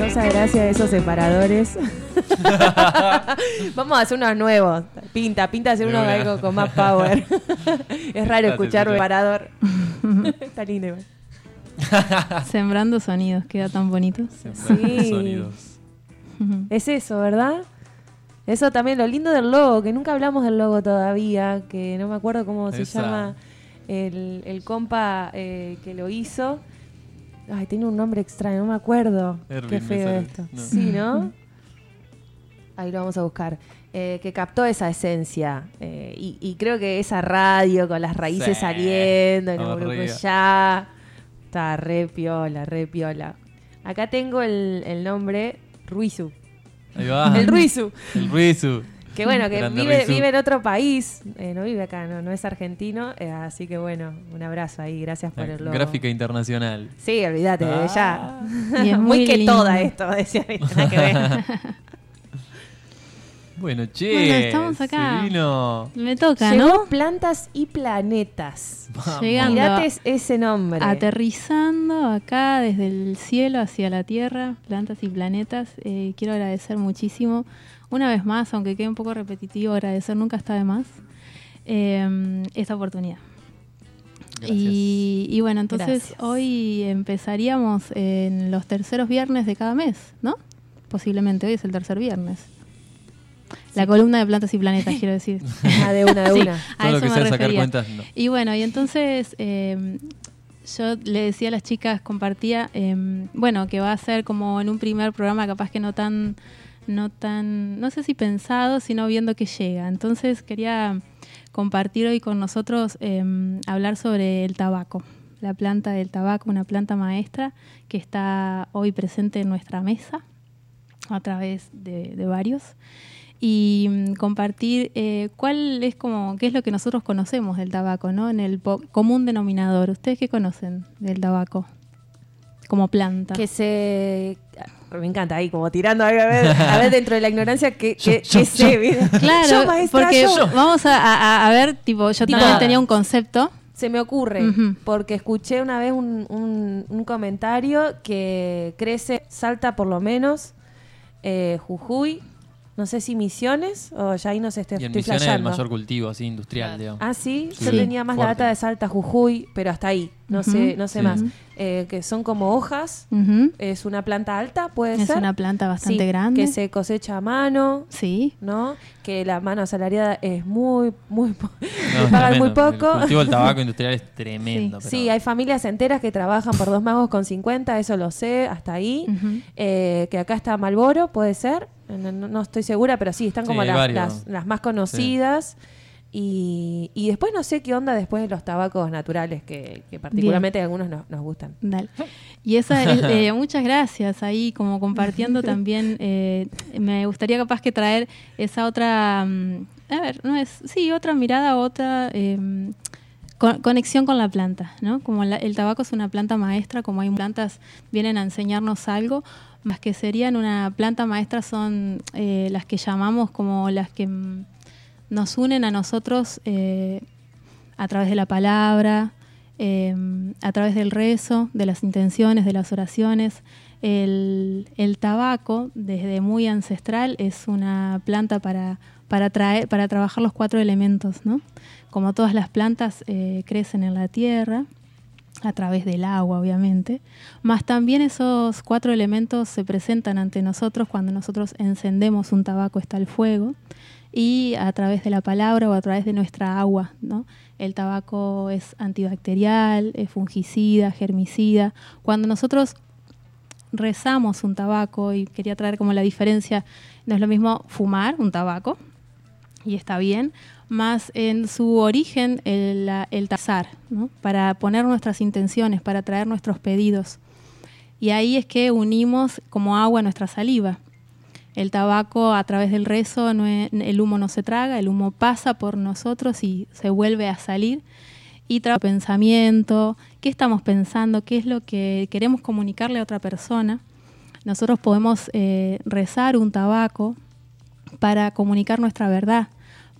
causa gracia de esos separadores. Vamos a hacer unos nuevos. Pinta, pinta hacer uno algo con más power. es raro escuchar un separador. Está lindo igual. Sembrando sonidos, queda tan bonito. Sembrando Sí. sonidos. Es eso, ¿verdad? Eso también, lo lindo del logo, que nunca hablamos del logo todavía, que no me acuerdo cómo se llama el, el compa eh, que lo hizo. Ay, tiene un nombre extraño, no me acuerdo. Erwin Qué feo esto. No. Sí, ¿no? Ahí lo vamos a buscar. Eh, que captó esa esencia. eh, y, y creo que esa radio con las raíces Sí, saliendo, no, aburrida. ya. Está re piola, re piola. Acá tengo el, el nombre Ruizu. Ahí va. El Ruizu. El Ruizu. Que bueno, que vive, vive en otro país. eh, no vive acá, no, no es argentino. eh, así que bueno, un abrazo ahí. Gracias por el logo. Gráfica internacional. Sí, olvídate, Ah. ya. Y es muy, muy que toda esto, decía. Que ver. Bueno, che. Bueno, estamos acá. vino. Me toca, Llegó ¿no? plantas y planetas. Vamos. Llegando. Ese nombre. Aterrizando acá desde el cielo hacia la Tierra, plantas y planetas, eh, quiero agradecer muchísimo, una vez más, aunque quede un poco repetitivo, agradecer nunca está de más, eh, esta oportunidad. Y, y bueno, entonces Gracias. hoy empezaríamos en los terceros viernes de cada mes, ¿no? Posiblemente hoy es el tercer viernes. La columna de plantas y planetas, quiero decir. Ah, de una, de Sí, una. a Todo lo eso que me sea sacar refería. cuentas, no. Y bueno, y entonces eh, yo le decía a las chicas, compartía, eh, bueno, que va a ser como en un primer programa capaz que no tan, no tan, no sé si pensado, sino viendo que llega. Entonces quería compartir hoy con nosotros, eh, hablar sobre el tabaco, la planta del tabaco, una planta maestra que está hoy presente en nuestra mesa a través de, varios y mm, compartir eh, cuál es como qué es lo que nosotros conocemos del tabaco, ¿no? En el común denominador. ¿Ustedes qué conocen del tabaco como planta? Que se. Me encanta ahí, como tirando a ver, a ver dentro de la ignorancia que, que, Yo, que yo, sé, yo. Claro, Yo, maestra, porque yo. vamos a, a- a ver, tipo, yo Tipo- también tenía un concepto. Se me ocurre, porque escuché una vez un, un- un comentario que crece, salta por lo menos, eh, Jujuy, no sé si Misiones, o ya ahí no sé, estoy, Y en estoy Misiones es el mayor cultivo, así, industrial, digamos. Ah, sí, yo Sí. tenía más la data de Salta, Jujuy, pero hasta ahí, no sé, no sé Sí. más. Eh, que son como hojas, es una planta alta, puede Es ser. una planta bastante Sí, grande. Que se cosecha a mano, Sí. ¿no? Que la mano asalariada es muy, muy... po- No, es pagan muy poco. El cultivo del tabaco industrial es tremendo. pero- Sí, hay familias enteras que trabajan por dos magos con 50, eso lo sé, hasta ahí. Eh, que acá está Malboro, puede ser. No, no- no estoy segura, pero sí, están como las, las- las más conocidas. Y, y después no sé qué onda después de los tabacos naturales, que, que particularmente algunos nos, nos gustan. Dale. Y esa es, eh, muchas gracias ahí, como compartiendo también. eh, me gustaría capaz que traer esa otra, mm, a ver, no es, sí, otra mirada, otra eh, con- conexión con la planta, ¿no? Como la- el tabaco es una planta maestra, como hay plantas vienen a enseñarnos algo, más que serían una planta maestra son eh, las que llamamos como las que nos unen a nosotros eh, a través de la palabra, eh, a través del rezo, de las intenciones, de las oraciones. El, el tabaco, desde muy ancestral, es una planta para, para, traer, para trabajar los cuatro elementos, ¿no? Como todas las plantas crecen en la tierra, a través del agua, obviamente, más también esos cuatro elementos se presentan ante nosotros cuando nosotros encendemos un tabaco, está el fuego, y a través de la palabra o a través de nuestra agua, ¿no? El tabaco es antibacterial, es fungicida, germicida. Cuando nosotros rezamos un tabaco, y quería traer como la diferencia, no es lo mismo fumar un tabaco, y está bien, más en su origen el, tazar, ¿no? para poner nuestras intenciones, para traer nuestros pedidos. Y ahí es que unimos como agua nuestra saliva. El tabaco a través del rezo, el humo no se traga, el humo pasa por nosotros y se vuelve a salir. Y trae pensamiento, qué estamos pensando, qué es lo que queremos comunicarle a otra persona. Nosotros podemos eh, rezar un tabaco para comunicar nuestra verdad,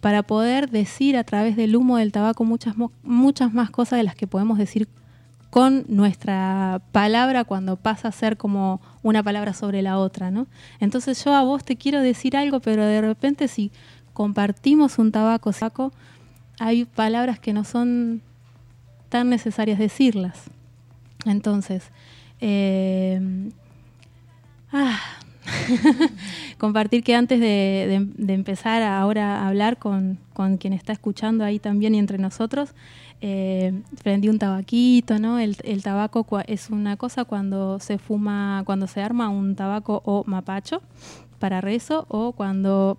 para poder decir a través del humo del tabaco muchas, muchas más cosas de las que podemos decir con nuestra palabra cuando pasa a ser como una palabra sobre la otra, ¿no? Entonces yo a vos te quiero decir algo, pero de repente si compartimos un tabaco saco, hay palabras que no son tan necesarias decirlas. Entonces, eh, ah, compartir que antes de, empezar ahora a hablar con, quien está escuchando ahí también y entre nosotros, eh, prendí un tabaquito, ¿no? El, tabaco es una cosa cuando se fuma, cuando se arma un tabaco o mapacho para rezo o cuando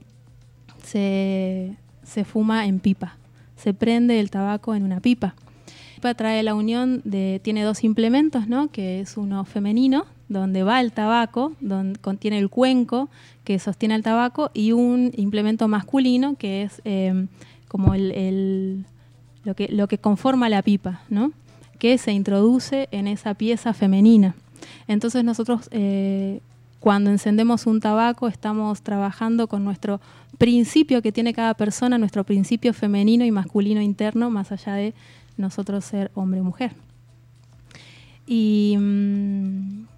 se, se fuma en pipa. Se prende el tabaco en una pipa. La pipa trae la unión de, tiene dos implementos, ¿no? Que es uno femenino, donde va el tabaco, donde contiene el cuenco que sostiene el tabaco, y un implemento masculino que es eh, como el, lo, que, lo que conforma la pipa, ¿no? que se introduce en esa pieza femenina. Entonces nosotros eh, cuando encendemos un tabaco estamos trabajando con nuestro principio que tiene cada persona, nuestro principio femenino y masculino interno, más allá de nosotros ser hombre o mujer. Y mm,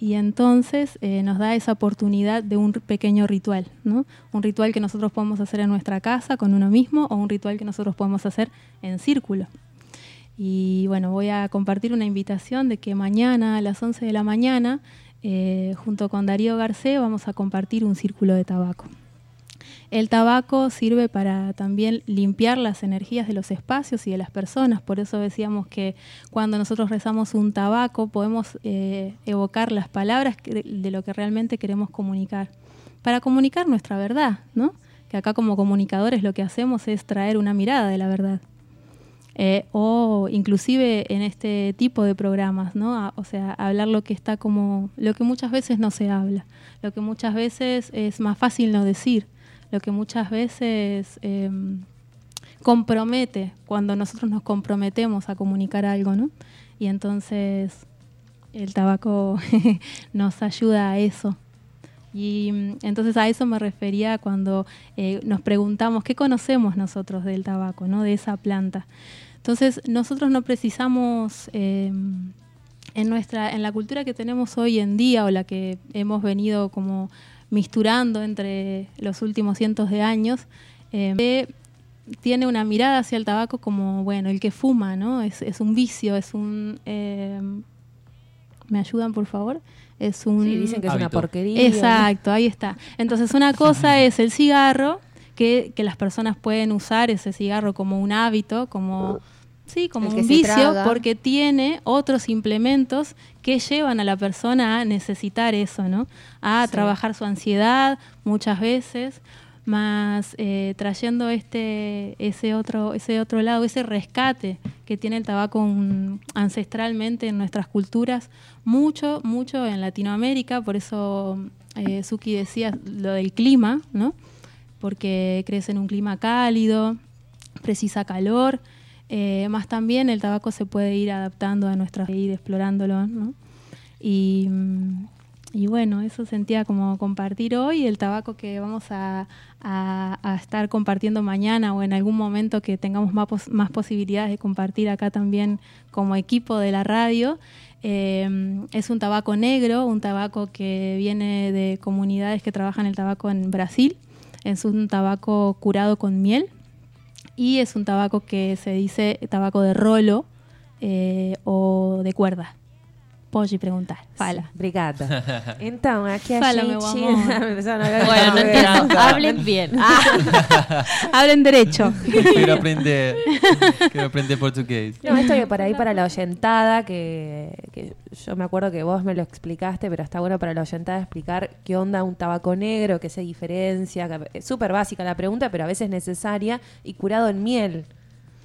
y entonces eh, nos da esa oportunidad de un pequeño ritual, ¿no? Un ritual que nosotros podemos hacer en nuestra casa con uno mismo o un ritual que nosotros podemos hacer en círculo. Y bueno, voy a compartir una invitación de que mañana a las 11 de la mañana, eh, junto con Darío Garcés, vamos a compartir un círculo de tabaco. El tabaco sirve para también limpiar las energías de los espacios y de las personas. Por eso decíamos que cuando nosotros rezamos un tabaco podemos eh, evocar las palabras de, lo que realmente queremos comunicar. Para comunicar nuestra verdad, ¿no? Que acá como comunicadores lo que hacemos es traer una mirada de la verdad. Eh, o inclusive en este tipo de programas, ¿no? o sea, hablar lo que está como, lo que muchas veces no se habla, lo que muchas veces es más fácil no decir lo que muchas veces em, compromete cuando nosotros nos comprometemos a comunicar algo, ¿no? Y entonces el tabaco nos ayuda a eso. Y mm, entonces a eso me refería cuando eh, nos preguntamos qué conocemos nosotros del tabaco, ¿no? de esa planta. Entonces nosotros no precisamos em, en nuestra, en la cultura que tenemos hoy en día o la que hemos venido como misturando entre los últimos cientos de años, eh, tiene una mirada hacia el tabaco como, bueno, el que fuma, ¿no? Es, un vicio, es un... Eh, ¿Me ayudan, por favor? Es un... Sí, dicen que es una porquería. Exacto, ahí está. Entonces, una cosa es el cigarro, que, que las personas pueden usar ese cigarro como un hábito, como Sí, como un vicio, porque tiene otros implementos que llevan a la persona a necesitar eso, ¿no? A trabajar su ansiedad muchas veces, más eh, trayendo este, ese otro, ese otro lado, ese rescate que tiene el tabaco ancestralmente en nuestras culturas, mucho, mucho en Latinoamérica, por eso eh, Suki decía lo del clima, ¿no? Porque crece en un clima cálido, precisa calor eh, más también el tabaco se puede ir adaptando a nuestra ir explorándolo, ¿no? Y, mm, y, bueno, eso sentía como compartir hoy, el tabaco que vamos a, estar compartiendo mañana o en algún momento que tengamos más, más posibilidades de compartir acá también como equipo de la radio. Eh, es un tabaco negro, un tabaco que viene de comunidades que trabajan el tabaco en Brasil. Es un tabaco curado con miel, y es un tabaco que se dice tabaco de rolo eh, o de cuerda. Pode perguntar. Fala. obrigada. Então, aqui a Fala, gente... meu amor. bueno, no entiendo. Hablen bien. Ah. Hablen derecho. Quiero aprender. Quiero aprender portugués. No, esto que para ahí para la oyentada, que, que, yo me acuerdo que vos me lo explicaste, pero está bueno para la oyentada explicar qué onda un tabaco negro, qué se diferencia. Es súper básica la pregunta, pero a veces necesaria y curado en miel.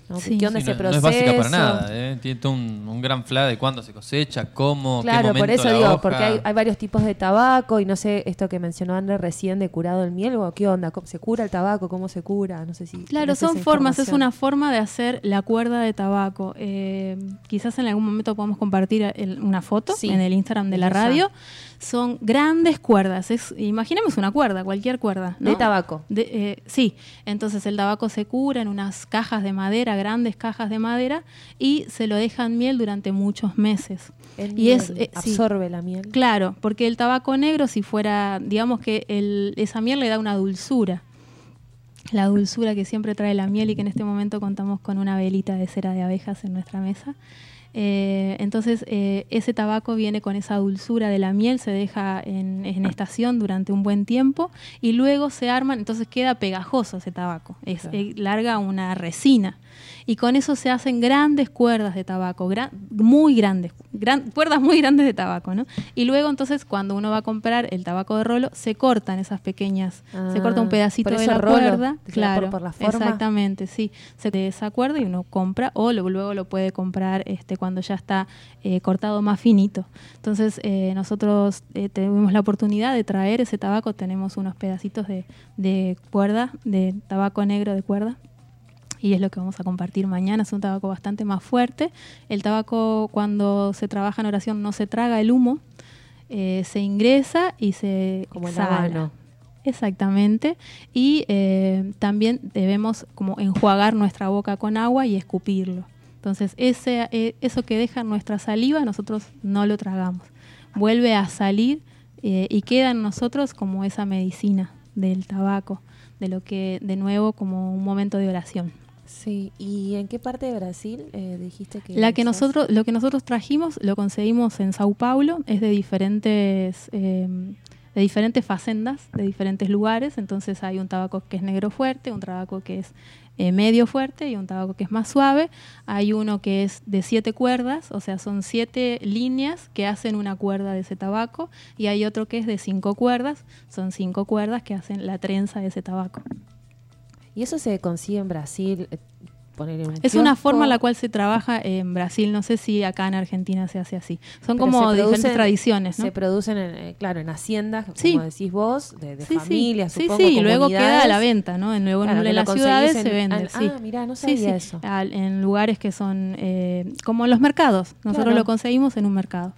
¿No? ¿Qué onda ese proceso? No es básica para nada, ¿eh? tiene un, un, gran fla de cuándo se cosecha, cómo, claro, qué por eso digo, hoja. porque hay, hay, varios tipos de tabaco y no sé, esto que mencionó Andrés recién de curado en miel, o qué onda, ¿se cura el tabaco? ¿Cómo se cura? No sé si... Claro, son formas, es una forma de hacer la cuerda de tabaco. Eh, quizás en algún momento podamos compartir una foto en el Instagram de la radio son grandes cuerdas. Es, imaginemos una cuerda, cualquier cuerda. De tabaco. De, eh, sí, entonces el tabaco se cura en unas cajas de madera grandes cajas de madera, y se lo deja en miel durante muchos meses. El y miel es, eh, sí. absorbe la miel. Claro, porque el tabaco negro, si fuera, digamos que el- esa miel le da una dulzura. La dulzura que siempre trae la miel y que en este momento contamos con una velita de cera de abejas en nuestra mesa. Eh, entonces, eh, ese tabaco viene con esa dulzura de la miel, se deja en, en estación durante un buen tiempo y luego se arman, entonces queda pegajoso ese tabaco, es, Claro. eh, larga una resina. Y con eso se hacen grandes cuerdas de tabaco, gran- muy grandes, gran- cuerdas muy grandes de tabaco, ¿no? Y luego entonces cuando uno va a comprar el tabaco de rolo, se cortan esas pequeñas, se corta un Ah, pedacito por de la rolo, cuerda, por- claro, por la forma. exactamente, sí, se de esa cuerda y uno compra o lo- luego lo puede comprar este cuando ya está eh, cortado más finito. Entonces eh, nosotros eh, tuvimos la oportunidad de traer ese tabaco, tenemos unos pedacitos de, de cuerda, de tabaco negro de cuerda y es lo que vamos a compartir mañana. Es un tabaco bastante más fuerte. El tabaco cuando se trabaja en oración no se traga el humo, eh, se ingresa y se Como exhala. Exactamente. Y eh, también debemos como enjuagar nuestra boca con agua y escupirlo. Entonces, ese, eh, eso que deja nuestra saliva, nosotros no lo tragamos. Vuelve a salir eh, y queda en nosotros como esa medicina del tabaco, de lo que, de nuevo, como un momento de oración. Sí, ¿y en qué parte de Brasil eh, dijiste que La que sos? nosotros, lo que nosotros trajimos lo conseguimos en Sao Paulo, es de diferentes, eh, de diferentes facendas, de diferentes lugares. Entonces hay un tabaco que es negro fuerte, un tabaco que es eh, medio fuerte y un tabaco que es más suave. Hay uno que es de siete cuerdas, o sea, son siete líneas que hacen una cuerda de ese tabaco. Y hay otro que es de cinco cuerdas, son cinco cuerdas que hacen la trenza de ese tabaco. ¿Y eso se consigue en Brasil? eh, poner un Es una forma en la cual se trabaja en Brasil, no sé si acá en Argentina se hace así. Son Pero como diferentes tradiciones, ¿no? Se producen, en, eh, claro, en haciendas, Sí. como decís vos, de, de sí, familias, sí, supongo, sí, sí, y luego queda a la venta, ¿no? En, luego en- Claro, que en lo las ciudades conseguís se en- vende, ah, sí. ah, mirá, no sabía eso. al- en lugares que son eh, como en los mercados. Nosotros Claro. lo conseguimos en un mercado.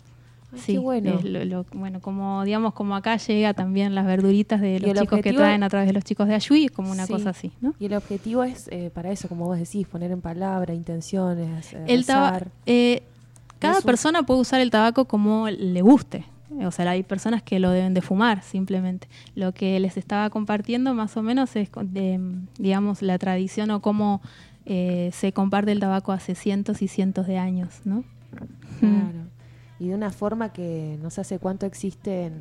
Sí, qué bueno. es lo- lo- bueno, como digamos, como acá llega también las verduritas de los chicos que traen a través de los chicos de Ayuí, es como una Sí. cosa así, ¿no? Y el objetivo es eh, para eso, como vos decís, poner en palabra, intenciones, eh, El rezar. eh, cada persona puede usar el tabaco como le guste. O sea, hay personas que lo deben de fumar simplemente. Lo que les estaba compartiendo más o menos es, de, digamos, la tradición o cómo eh, se comparte el tabaco hace cientos y cientos de años, ¿no? Claro. Y de una forma que no sé hace cuánto existe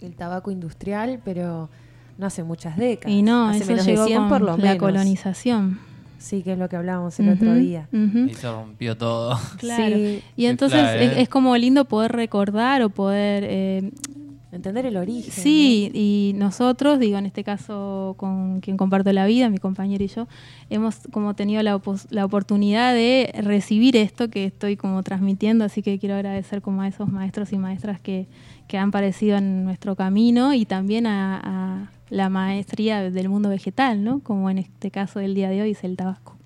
el tabaco industrial, pero no hace muchas décadas. Y no, hace eso menos llegó de 100 con por lo la menos. colonización. Sí, que es lo que hablábamos el otro día. Y se rompió todo. Claro. Sí, Y entonces clave, es, ¿eh? es como lindo poder recordar o poder eh, entender el origen. Sí, y nosotros, digo, en este caso con quien comparto la vida, mi compañero y yo, hemos como tenido la, la oportunidad de recibir esto que estoy como transmitiendo, así que quiero agradecer como a esos maestros y maestras que, que han parecido en nuestro camino y también a, a la maestría del mundo vegetal, ¿no? Como en este caso del día de hoy es el tabaco.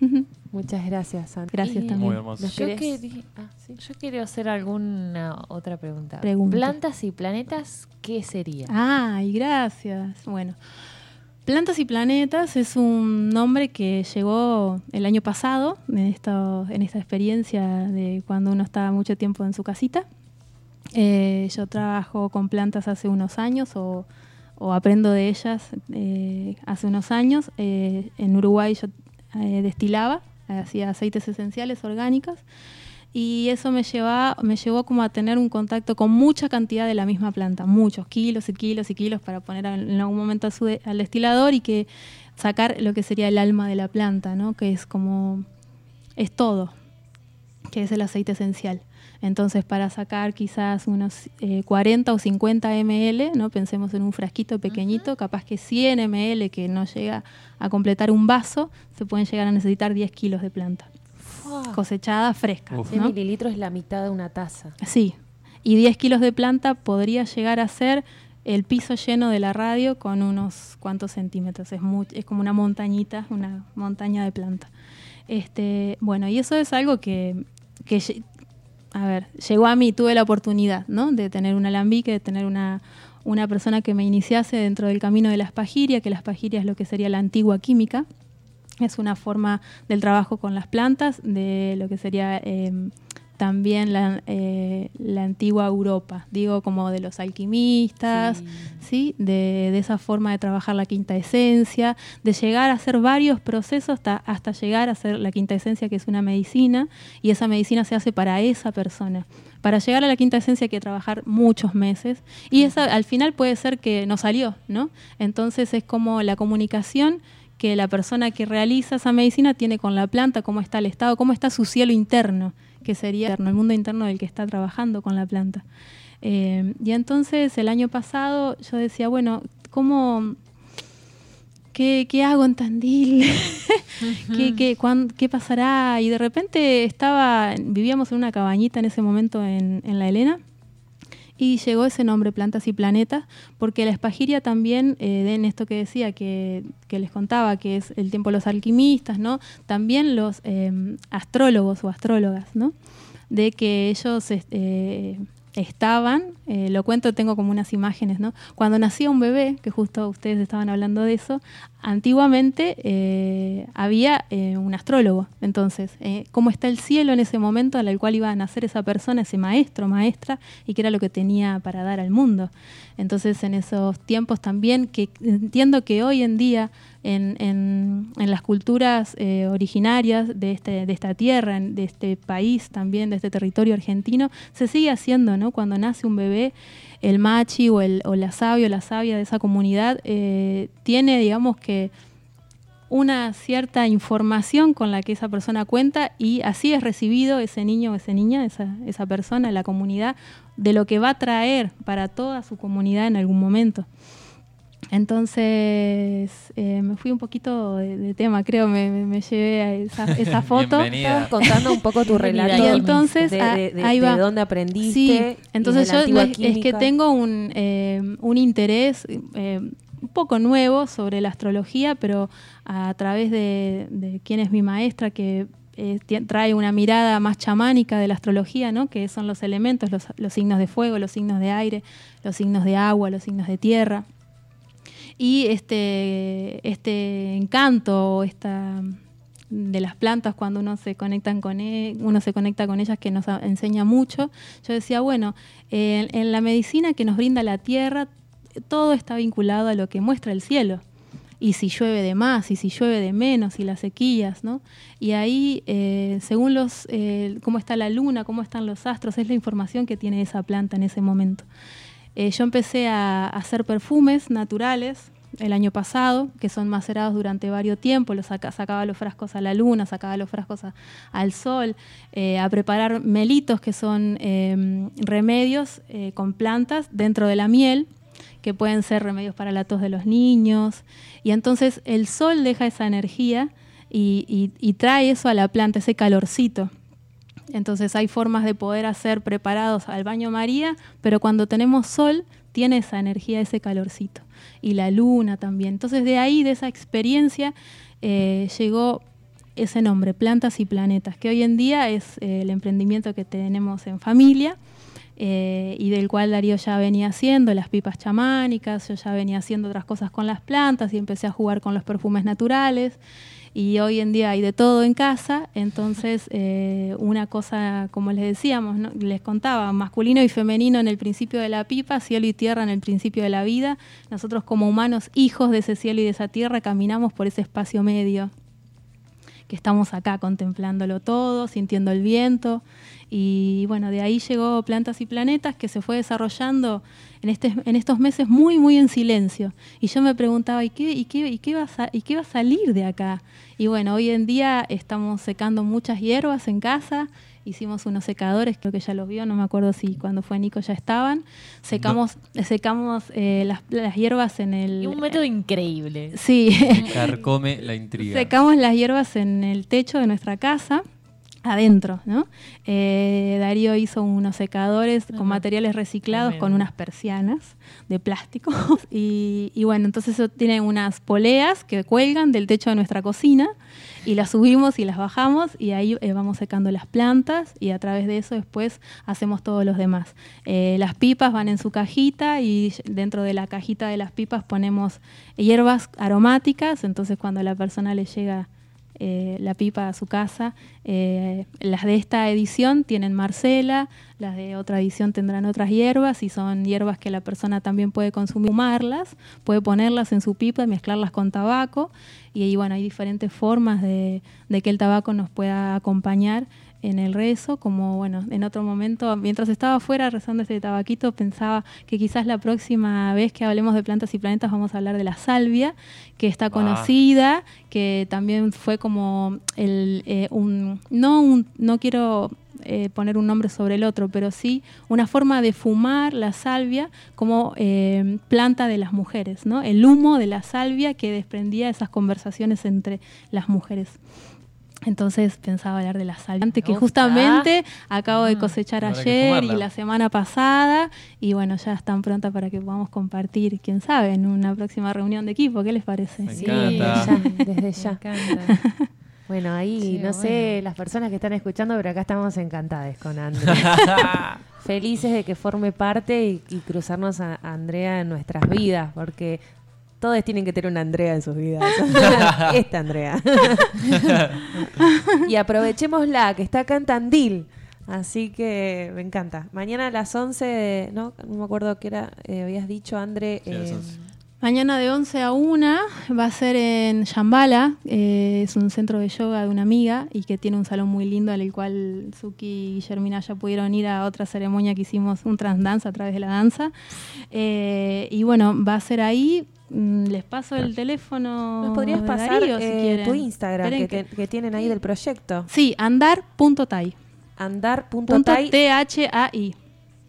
Muchas gracias, Sandra. Gracias Y- también. Muy hermoso. ¿Nos Yo, quería, Ah, sí. yo quiero hacer alguna otra pregunta. Pregunta. Plantas y planetas, ¿qué sería? Ay, gracias. Bueno, Plantas y Planetas es un nombre que llegó el año pasado, en, esto, en esta experiencia de cuando uno estaba mucho tiempo en su casita. Eh, yo trabajo con plantas hace unos años o, o aprendo de ellas eh, hace unos años. Eh, en Uruguay yo eh, destilaba, hacía aceites esenciales orgánicos y eso me lleva, me llevó como a tener un contacto con mucha cantidad de la misma planta, muchos kilos y kilos y kilos para poner en algún momento al destilador y que sacar lo que sería el alma de la planta, ¿no? Que es como es todo, que es el aceite esencial. Entonces, para sacar quizás unos eh, 40 o 50 ml, ¿no? pensemos en un frasquito pequeñito, capaz que 100 ml que no llega a completar un vaso, se pueden llegar a necesitar 10 kilos de planta cosechada fresca. Uf. 100 ¿no? mililitros es la mitad de una taza. Sí, y 10 kilos de planta podría llegar a ser el piso lleno de la radio con unos cuantos centímetros. Es, es como una montañita, una montaña de planta. Este, bueno, y eso es algo que, que a ver, llegó a mí, tuve la oportunidad, ¿no? De tener un alambique, de tener una, una persona que me iniciase dentro del camino de la espagiria, que la espagiria es lo que sería la antigua química. Es una forma del trabajo con las plantas, de lo que sería eh, también la, eh, la, antigua Europa, digo como de los alquimistas, sí. De, de, esa forma de trabajar la quinta esencia, de llegar a hacer varios procesos hasta, hasta llegar a hacer la quinta esencia que es una medicina y esa medicina se hace para esa persona. Para llegar a la quinta esencia hay que trabajar muchos meses y esa al final puede ser que no salió, ¿no? Entonces es como la comunicación que la persona que realiza esa medicina tiene con la planta, cómo está el estado, cómo está su cielo interno que sería el mundo interno del que está trabajando con la planta. Eh, y entonces el año pasado yo decía, bueno, ¿cómo, qué, hago en Tandil? ¿Qué, qué, qué, pasará? Y de repente estaba, vivíamos en una cabañita en ese momento en, en La Elena y llegó ese nombre, Plantas y Planetas, porque la espagiria también, eh, en esto que decía, que, que, les contaba, que es el tiempo de los alquimistas, ¿no? También los eh, astrólogos o astrólogas, ¿no? De que ellos eh, estaban, eh, lo cuento, tengo como unas imágenes, ¿no? Cuando nacía un bebé, que justo ustedes estaban hablando de eso, antiguamente eh, había eh, un astrólogo. Entonces, cómo está el cielo en ese momento al cual iba a nacer esa persona, ese maestro, maestra, y qué era lo que tenía para dar al mundo. Entonces, en esos tiempos también, que entiendo que hoy en día en, las culturas originarias de, este, de esta tierra, de este país también, de este territorio argentino, se sigue haciendo, ¿no? Cuando nace un bebé, el machi o, la sabia o la sabia de esa comunidad eh, tiene, digamos que, una cierta información con la que esa persona cuenta y así es recibido ese niño o esa niña, esa, esa persona, la comunidad, de lo que va a traer para toda su comunidad en algún momento. Entonces eh, me fui un poquito de, de tema, creo, me, me, me, llevé a esa, esa foto. Estabas contando un poco tu relato. y entonces, de, de, de, ahí va. de dónde aprendiste. Sí, entonces yo es, es, que tengo un, eh, un interés eh, un poco nuevo sobre la astrología, pero a través de, de quién es mi maestra, que eh, trae una mirada más chamánica de la astrología, ¿no? que son los elementos, los, los signos de fuego, los signos de aire, los signos de agua, los signos de tierra y este, este encanto, esta de las plantas cuando uno se conectan con e, uno se conecta con ellas que nos enseña mucho. Yo decía, bueno, eh, en la medicina que nos brinda la tierra, todo está vinculado a lo que muestra el cielo. Y si llueve de más, y si llueve de menos, y las sequías, ¿no? Y ahí, eh, según los, eh, cómo está la luna, cómo están los astros, es la información que tiene esa planta en ese momento. Eh, yo empecé a, hacer perfumes naturales el año pasado, que son macerados durante varios tiempos, los saca, sacaba los frascos a la luna, sacaba los frascos al sol, eh, a preparar melitos, que son eh, remedios eh, con plantas dentro de la miel, que pueden ser remedios para la tos de los niños. Y entonces el sol deja esa energía y trae eso a la planta, ese calorcito. Entonces hay formas de poder hacer preparados al baño María, pero cuando tenemos sol tiene esa energía, ese calorcito. Y la luna también. Entonces de ahí, de esa experiencia, eh, llegó ese nombre, Plantas y Planetas, que hoy en día es eh, el emprendimiento que tenemos en familia. Eh, y del cual Darío ya venía haciendo, las pipas chamánicas, yo ya venía haciendo otras cosas con las plantas y empecé a jugar con los perfumes naturales y hoy en día hay de todo en casa, entonces eh, una cosa, como les decíamos, ¿no? les contaba, masculino y femenino en el principio de la pipa, cielo y tierra en el principio de la vida, nosotros como humanos, hijos de ese cielo y de esa tierra, caminamos por ese espacio medio, que estamos acá contemplándolo todo, sintiendo el viento, y bueno, de ahí llegó Plantas y Planetas, que se fue desarrollando en, este, en estos meses muy, muy en silencio. Y yo me preguntaba, ¿y qué, y qué, y qué, va, a, y qué va a salir de acá? Y bueno, hoy en día estamos secando muchas hierbas en casa, hicimos unos secadores, creo que ya los vio, no me acuerdo si cuando fue Nico ya estaban. Secamos, no. secamos eh, las, las, hierbas en el. Y un método increíble. Sí. Carcome la intriga. Secamos las hierbas en el techo de nuestra casa adentro, ¿no? Eh, Darío hizo unos secadores con materiales reciclados Tremendo. con unas persianas de plástico y, y, bueno, entonces eso tiene unas poleas que cuelgan del techo de nuestra cocina y las subimos y las bajamos y ahí eh, vamos secando las plantas y a través de eso después hacemos todos los demás. Eh, las pipas van en su cajita y dentro de la cajita de las pipas ponemos hierbas aromáticas, entonces cuando a la persona le llega eh, la pipa a su casa. Eh, las de esta edición tienen Marcela, las de otra edición tendrán otras hierbas y son hierbas que la persona también puede consumir, fumarlas, puede ponerlas en su pipa y mezclarlas con tabaco. Y, ahí bueno, hay diferentes formas de que el tabaco nos pueda acompañar en el rezo, como bueno, en otro momento, mientras estaba afuera rezando este tabaquito, pensaba que quizás la próxima vez que hablemos de plantas y planetas vamos a hablar de la salvia, que está conocida, que también fue como el, eh, un, no un, no quiero eh, poner un nombre sobre el otro, pero sí una forma de fumar la salvia como eh, planta de las mujeres, ¿no? El humo de la salvia que desprendía esas conversaciones entre las mujeres. Entonces pensaba hablar de la salviante que justamente acabo de cosechar Habrá que ayer y la semana pasada y bueno, ya están pronta para que podamos compartir, quién sabe, en una próxima reunión de equipo, ¿qué les parece? Me Sí, ya, desde ya. Bueno, ahí Sí, no sé bueno. las personas que están escuchando, pero acá estamos encantadas con Andrea. Felices de que forme parte y, y cruzarnos a, a Andrea en nuestras vidas, porque todos tienen que tener una Andrea en sus vidas. Esta Andrea. y aprovechémosla, que está acá en Tandil. Así que me encanta. Mañana a las 11, ¿no? No me acuerdo qué era, eh, habías dicho, André. Sí, eh, 11. Mañana de 11 a 1 va a ser en Shambhala, eh, es un centro de yoga de una amiga y que tiene un salón muy lindo al cual Suki y Guillermina ya pudieron ir a otra ceremonia que hicimos, un transdanza a través de la danza. Eh, y bueno, va a ser ahí. Mm, Les paso el teléfono. ¿Nos podrías de pasar Darío, si eh, tu Instagram que, tienen ahí del proyecto? Sí, andar.tai. Andar.tai. T-H-A-I.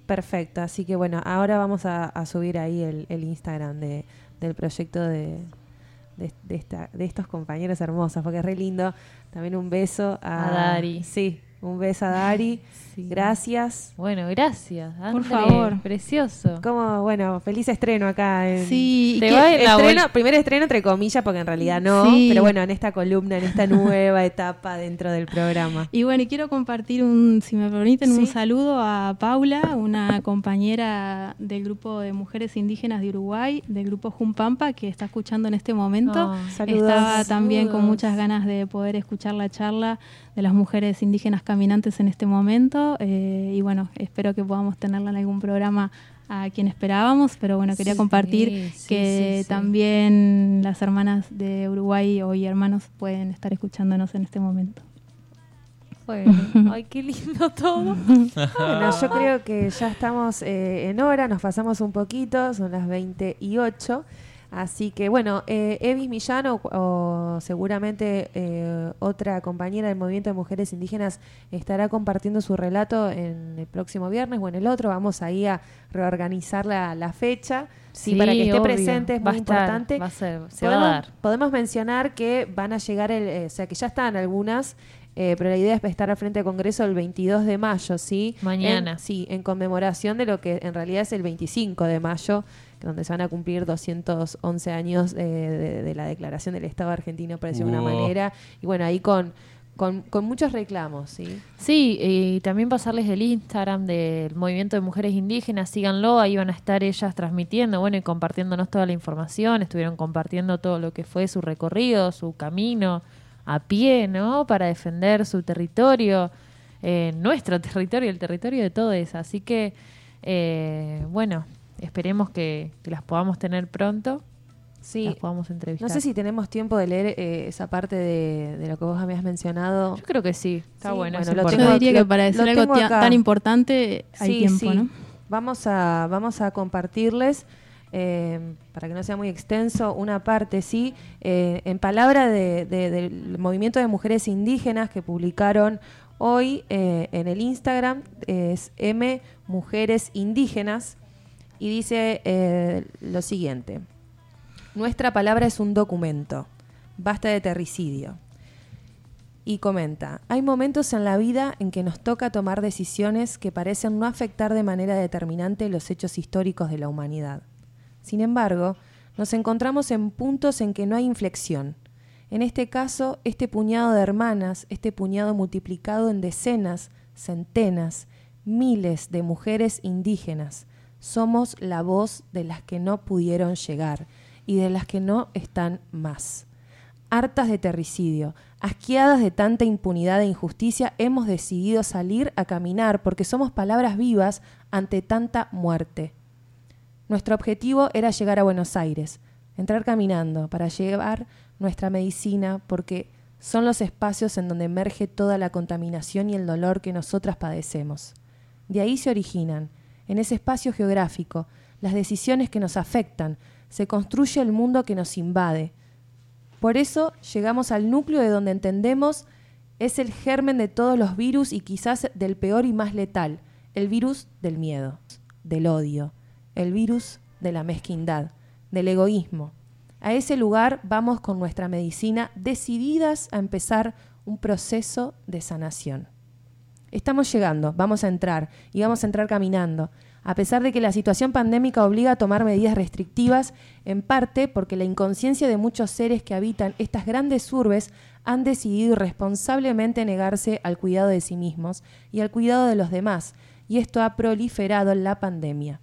Perfecto. Así que bueno, ahora vamos a, a subir ahí el, el Instagram de, del proyecto de, de, de esta, de estos compañeros hermosos, porque es re lindo. También un beso a, A Dari. Sí, un beso a Dari. Sí. Gracias. Bueno, gracias. Por favor. Precioso. Como, bueno, feliz estreno acá. En, Sí, Te va en Estreno, primer estreno entre comillas, porque en realidad no, Sí. pero bueno, en esta columna, en esta nueva etapa dentro del programa. Y bueno, y quiero compartir un, si me permiten, Sí. un saludo a Paula, una compañera del grupo de mujeres indígenas de Uruguay, del grupo Jumpampa, que está escuchando en este momento. Saludos. Estaba también con muchas ganas de poder escuchar la charla de las mujeres indígenas caminantes en este momento. eh, y bueno, espero que podamos tenerla en algún programa a quien esperábamos, pero bueno, quería Sí, compartir sí, que sí, sí. también las hermanas de Uruguay hoy hermanos pueden estar escuchándonos en este momento. Bueno, ay, qué lindo todo. Bueno, yo creo que ya estamos eh, en hora, nos pasamos un poquito, son las 20 y 8. Así que bueno, eh, Evis Millán o, o seguramente eh, otra compañera del Movimiento de Mujeres Indígenas estará compartiendo su relato en el próximo viernes o en el otro. Vamos ahí a reorganizar la, la fecha. Sí, para que esté obvio. presente es Va muy estar, importante. va a ser, se va a podemos, dar. podemos mencionar que van a llegar, el, eh, o sea, que ya están algunas, eh, pero la idea es estar al frente del Congreso el 22 de mayo, ¿sí? Mañana. En- sí, en conmemoración de lo que en realidad es el 25 de mayo, donde se van a cumplir 211 años eh, de, de la declaración del Estado argentino, por decirlo de una manera. Y bueno, ahí con, con, con muchos reclamos, ¿sí? Sí, y también pasarles el Instagram del Movimiento de Mujeres Indígenas, síganlo, ahí van a estar ellas transmitiendo, bueno, y compartiéndonos toda la información, estuvieron compartiendo todo lo que fue su recorrido, su camino a pie, ¿no? Para defender su territorio, eh, nuestro territorio, el territorio de todos. Así que, eh, bueno, esperemos que, que las podamos tener pronto, Sí. las podamos entrevistar. No sé si tenemos tiempo de leer eh, esa parte de, de lo que vos habías mencionado. Yo creo que sí, está Sí, bueno. bueno, lo. Yo diría lo- que para decir algo tan importante hay Sí, tiempo, sí. ¿no? Vamos a, vamos a compartirles, eh, para que no sea muy extenso, una parte, sí, eh, en palabra de- de- del movimiento de mujeres indígenas que publicaron hoy eh, en el Instagram, es M Mujeres Indígenas, y dice eh, lo siguiente. Nuestra palabra es un documento. Basta de terricidio. Y comenta, hay momentos en la vida en que nos toca tomar decisiones que parecen no afectar de manera determinante los hechos históricos de la humanidad. Sin embargo, nos encontramos en puntos en que no hay inflexión. En este caso, este puñado de hermanas, este puñado multiplicado en decenas, centenas, miles de mujeres indígenas, somos la voz de las que no pudieron llegar y de las que no están más. Hartas de terricidio, asqueadas de tanta impunidad e injusticia, hemos decidido salir a caminar porque somos palabras vivas ante tanta muerte. Nuestro objetivo era llegar a Buenos Aires, entrar caminando para llevar nuestra medicina porque son los espacios en donde emerge toda la contaminación y el dolor que nosotras padecemos. De ahí se originan, en ese espacio geográfico, las decisiones que nos afectan, se construye el mundo que nos invade, por eso llegamos al núcleo de donde entendemos es el germen de todos los virus y quizás del peor y más letal, el virus del miedo, del odio, el virus de la mezquindad, del egoísmo. A ese lugar vamos con nuestra medicina decididas a empezar un proceso de sanación. Estamos llegando, vamos a entrar y vamos a entrar caminando a pesar de que la situación pandémica obliga a tomar medidas restrictivas, en parte porque la inconsciencia de muchos seres que habitan estas grandes urbes han decidido irresponsablemente negarse al cuidado de sí mismos y al cuidado de los demás, y esto ha proliferado la pandemia.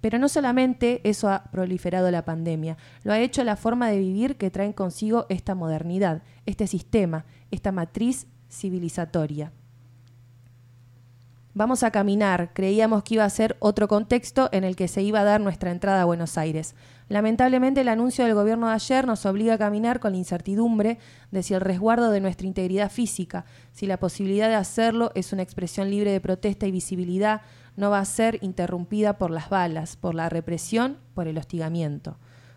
Pero no solamente eso ha proliferado la pandemia, lo ha hecho la forma de vivir que traen consigo esta modernidad, este sistema, esta matriz civilizatoria. Vamos a caminar, creíamos que iba a ser otro contexto en el que se iba a dar nuestra entrada a Buenos Aires. Lamentablemente el anuncio del gobierno de ayer nos obliga a caminar con la incertidumbre de si el resguardo de nuestra integridad física, si la posibilidad de hacerlo es una expresión libre de protesta y visibilidad, no va a ser interrumpida por las balas, por la represión, por el hostigamiento.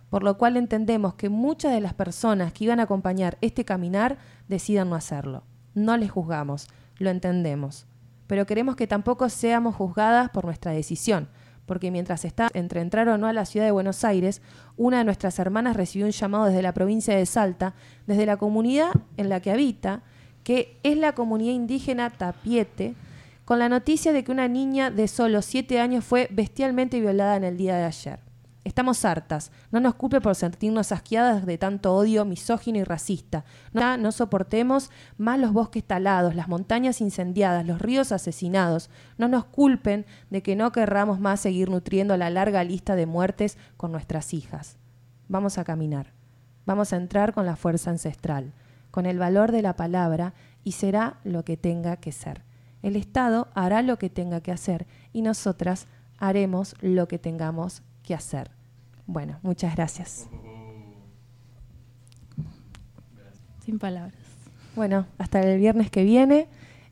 Por lo cual entendemos que muchas de las personas que iban a acompañar este caminar decidan no hacerlo. No les juzgamos, lo entendemos pero queremos que tampoco seamos juzgadas por nuestra decisión, porque mientras está entre entrar o no a la ciudad de Buenos Aires, una de nuestras hermanas recibió un llamado desde la provincia de Salta, desde la comunidad en la que habita, que es la comunidad indígena Tapiete, con la noticia de que una niña de solo siete años fue bestialmente violada en el día de ayer. Estamos hartas. No nos culpe por sentirnos asqueadas de tanto odio misógino y racista. No, soportemos más los bosques talados, las montañas incendiadas, los ríos asesinados. No nos culpen de que no querramos más seguir nutriendo la larga lista de muertes con nuestras hijas. Vamos a caminar. Vamos a entrar con la fuerza ancestral, con el valor de la palabra y será lo que tenga que ser. El Estado hará lo que tenga que hacer y nosotras haremos lo que tengamos que hacer. Bueno, muchas gracias. Sin palabras. Bueno, hasta el viernes que viene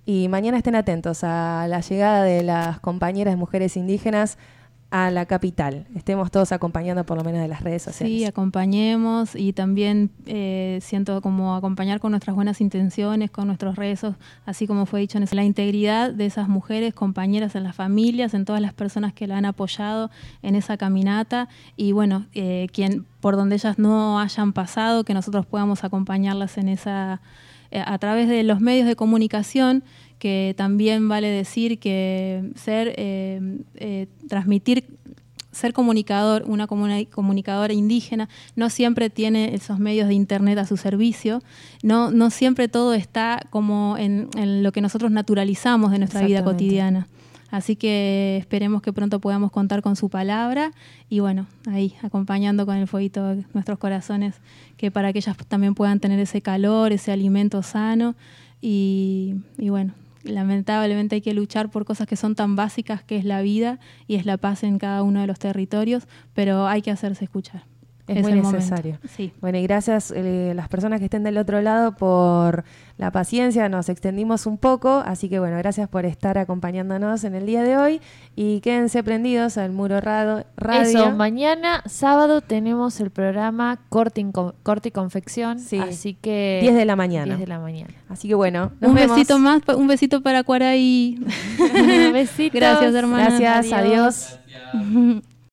y mañana estén atentos a la llegada de las compañeras mujeres indígenas a la capital. Estemos todos acompañando por lo menos de las redes sociales. Sí, acompañemos y también eh, siento como acompañar con nuestras buenas intenciones, con nuestros rezos, así como fue dicho, en la integridad de esas mujeres, compañeras en las familias, en todas las personas que la han apoyado en esa caminata y bueno, eh, quien por donde ellas no hayan pasado, que nosotros podamos acompañarlas en esa eh, a través de los medios de comunicación que también vale decir que ser, eh, eh, transmitir, ser comunicador, una comunicadora indígena, no siempre tiene esos medios de internet a su servicio, no, no siempre todo está como en, lo que nosotros naturalizamos de nuestra vida cotidiana. Así que esperemos que pronto podamos contar con su palabra y bueno, ahí acompañando con el fueguito nuestros corazones, que para que ellas también puedan tener ese calor, ese alimento sano y, y bueno, lamentablemente hay que luchar por cosas que son tan básicas que es la vida y es la paz en cada uno de los territorios, pero hay que hacerse escuchar. Es, muy necesario. Bueno, y gracias a eh, las personas que estén del otro lado por la paciencia. Nos extendimos un poco, así que bueno, gracias por estar acompañándonos en el día de hoy y quédense prendidos al Muro Radio. Eso, mañana sábado tenemos el programa Corte, y Confección, así que 10 de la mañana. 10 de la mañana. Así que bueno, un besito más, un besito para Cuaraí. Besitos. Gracias, hermana. Gracias, adiós.